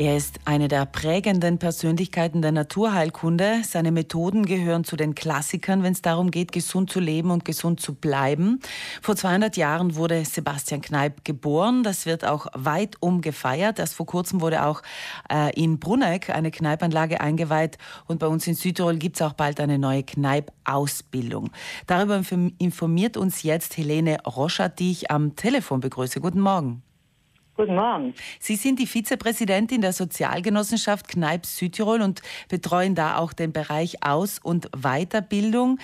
Er ist eine der prägenden Persönlichkeiten der Naturheilkunde. Seine Methoden gehören zu den Klassikern, wenn es darum geht, gesund zu leben und gesund zu bleiben. Vor 200 Jahren wurde Sebastian Kneip geboren. Das wird auch weit um gefeiert. Erst vor kurzem wurde auch äh, in Brunneck eine Kneipanlage eingeweiht. Und bei uns in Südtirol gibt es auch bald eine neue Kneipp-Ausbildung. Darüber informiert uns jetzt Helene Roschat, die ich am Telefon begrüße. Guten Morgen. Guten Morgen. Sie sind die Vizepräsidentin der Sozialgenossenschaft Kneipp Südtirol und betreuen da auch den Bereich Aus- und Weiterbildung.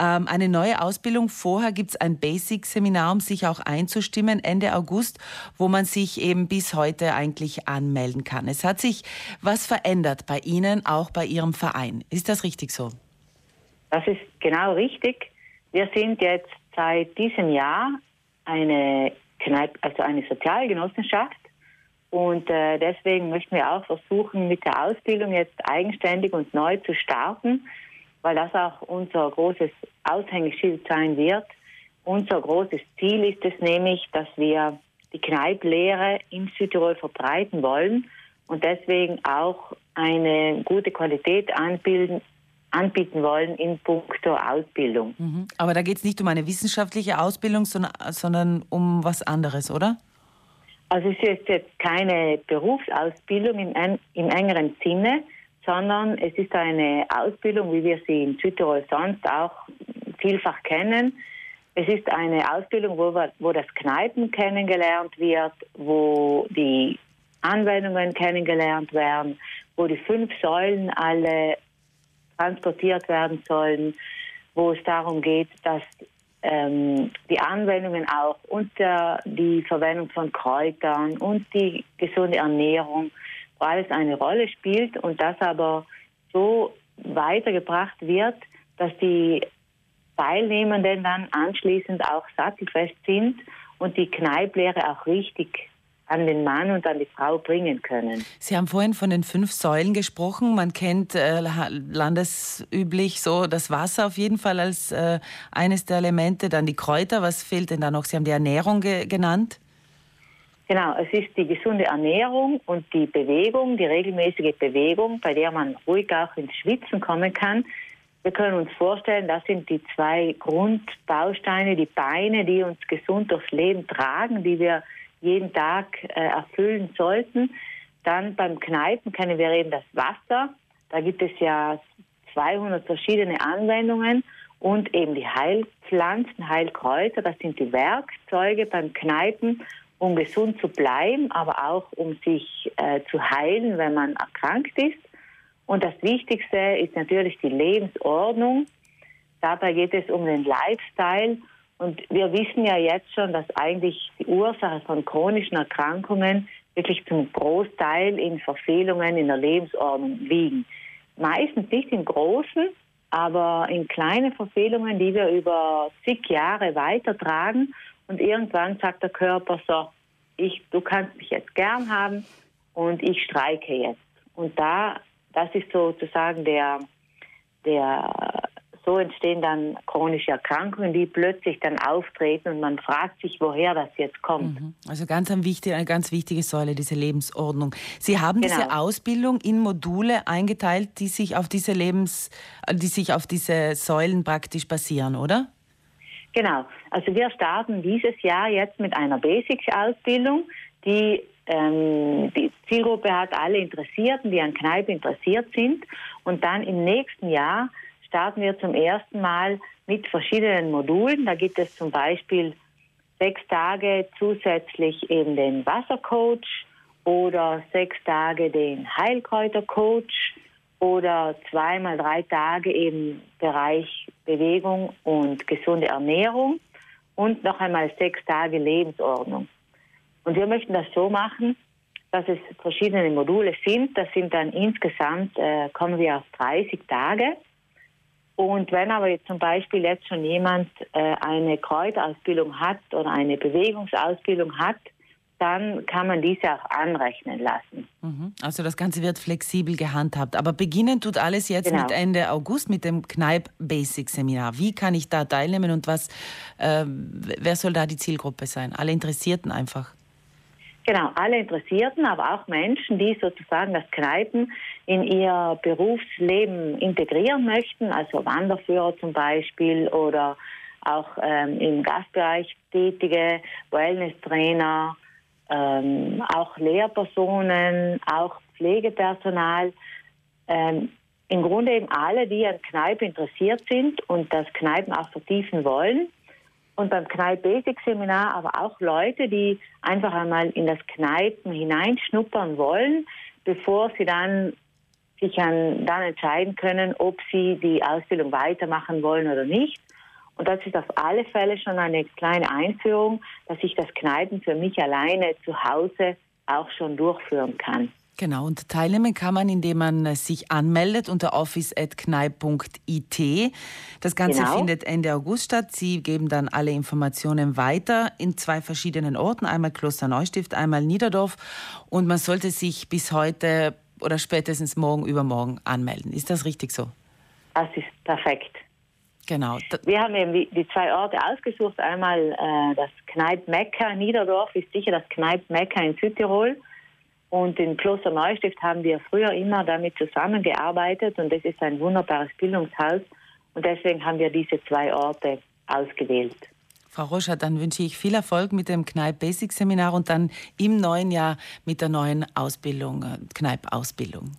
Ähm, eine neue Ausbildung. Vorher gibt es ein Basic-Seminar, um sich auch einzustimmen, Ende August, wo man sich eben bis heute eigentlich anmelden kann. Es hat sich was verändert bei Ihnen, auch bei Ihrem Verein. Ist das richtig so? Das ist genau richtig. Wir sind jetzt seit diesem Jahr eine Kneipe, also eine Sozialgenossenschaft. Und äh, deswegen möchten wir auch versuchen, mit der Ausbildung jetzt eigenständig und neu zu starten, weil das auch unser großes Aushängeschild sein wird. Unser großes Ziel ist es nämlich, dass wir die Kneiplehre in Südtirol verbreiten wollen und deswegen auch eine gute Qualität anbilden, anbieten wollen in puncto Ausbildung. Mhm. Aber da geht es nicht um eine wissenschaftliche Ausbildung, sondern, sondern um was anderes, oder? Also es ist jetzt keine Berufsausbildung im, im engeren Sinne, sondern es ist eine Ausbildung, wie wir sie in Südtirol sonst auch vielfach kennen. Es ist eine Ausbildung, wo, wir, wo das Kneipen kennengelernt wird, wo die Anwendungen kennengelernt werden, wo die fünf Säulen alle transportiert werden sollen, wo es darum geht, dass ähm, die Anwendungen auch und der, die Verwendung von Kräutern und die gesunde Ernährung, wo alles eine Rolle spielt und das aber so weitergebracht wird, dass die Teilnehmenden dann anschließend auch sattelfest sind und die Kneiplehre auch richtig an den Mann und an die Frau bringen können. Sie haben vorhin von den fünf Säulen gesprochen. Man kennt äh, landesüblich so das Wasser auf jeden Fall als äh, eines der Elemente, dann die Kräuter. Was fehlt denn da noch? Sie haben die Ernährung ge genannt. Genau, es ist die gesunde Ernährung und die Bewegung, die regelmäßige Bewegung, bei der man ruhig auch ins Schwitzen kommen kann. Wir können uns vorstellen, das sind die zwei Grundbausteine, die Beine, die uns gesund durchs Leben tragen, die wir jeden Tag äh, erfüllen sollten. Dann beim Kneipen kennen wir eben das Wasser. Da gibt es ja 200 verschiedene Anwendungen und eben die Heilpflanzen, Heilkräuter. Das sind die Werkzeuge beim Kneipen, um gesund zu bleiben, aber auch um sich äh, zu heilen, wenn man erkrankt ist. Und das Wichtigste ist natürlich die Lebensordnung. Dabei geht es um den Lifestyle und wir wissen ja jetzt schon, dass eigentlich die Ursache von chronischen Erkrankungen wirklich zum Großteil in Verfehlungen in der Lebensordnung liegen. Meistens nicht im Großen, aber in kleinen Verfehlungen, die wir über zig Jahre weitertragen. Und irgendwann sagt der Körper so, ich, du kannst mich jetzt gern haben und ich streike jetzt. Und da, das ist sozusagen der, der so entstehen dann chronische Erkrankungen, die plötzlich dann auftreten und man fragt sich, woher das jetzt kommt. Mhm. Also ganz ein wichtig, eine ganz wichtige Säule, diese Lebensordnung. Sie haben genau. diese Ausbildung in Module eingeteilt, die sich auf diese Lebens, die sich auf diese Säulen praktisch basieren, oder? Genau. Also wir starten dieses Jahr jetzt mit einer Basic-Ausbildung, die ähm, die Zielgruppe hat alle Interessierten, die an Kneipe interessiert sind. Und dann im nächsten Jahr starten wir zum ersten Mal mit verschiedenen Modulen. Da gibt es zum Beispiel sechs Tage zusätzlich eben den Wassercoach oder sechs Tage den Heilkräutercoach oder zweimal drei Tage eben Bereich Bewegung und gesunde Ernährung und noch einmal sechs Tage Lebensordnung. Und wir möchten das so machen, dass es verschiedene Module sind. Das sind dann insgesamt, äh, kommen wir auf 30 Tage. Und wenn aber jetzt zum Beispiel jetzt schon jemand äh, eine Kräuterausbildung hat oder eine Bewegungsausbildung hat, dann kann man diese auch anrechnen lassen. Mhm. Also das Ganze wird flexibel gehandhabt. Aber beginnen tut alles jetzt genau. mit Ende August mit dem Kneipp Basic Seminar. Wie kann ich da teilnehmen und was, äh, wer soll da die Zielgruppe sein? Alle Interessierten einfach. Genau, alle Interessierten, aber auch Menschen, die sozusagen das Kneipen in ihr Berufsleben integrieren möchten, also Wanderführer zum Beispiel oder auch ähm, im Gastbereich tätige Wellness-Trainer, ähm, auch Lehrpersonen, auch Pflegepersonal. Ähm, Im Grunde eben alle, die an Kneipen interessiert sind und das Kneipen auch vertiefen wollen und beim Kneipp Basic Seminar aber auch Leute, die einfach einmal in das Kneipen hineinschnuppern wollen, bevor sie dann sich an, dann entscheiden können, ob sie die Ausbildung weitermachen wollen oder nicht. Und das ist auf alle Fälle schon eine kleine Einführung, dass ich das Kneipen für mich alleine zu Hause auch schon durchführen kann. Genau, und teilnehmen kann man, indem man sich anmeldet unter office.kneip.it. Das Ganze genau. findet Ende August statt. Sie geben dann alle Informationen weiter in zwei verschiedenen Orten, einmal Kloster Neustift, einmal Niederdorf. Und man sollte sich bis heute oder spätestens morgen übermorgen anmelden. Ist das richtig so? Das ist perfekt. Genau. Wir haben eben die zwei Orte ausgesucht. Einmal äh, das Kneipp Mekka Niederdorf ist sicher das Kneipp Mekka in Südtirol. Und in Kloster Neustift haben wir früher immer damit zusammengearbeitet und es ist ein wunderbares Bildungshaus und deswegen haben wir diese zwei Orte ausgewählt. Frau Roscher, dann wünsche ich viel Erfolg mit dem Kneipp Basic Seminar und dann im neuen Jahr mit der neuen Ausbildung, äh, Kneipp Ausbildung.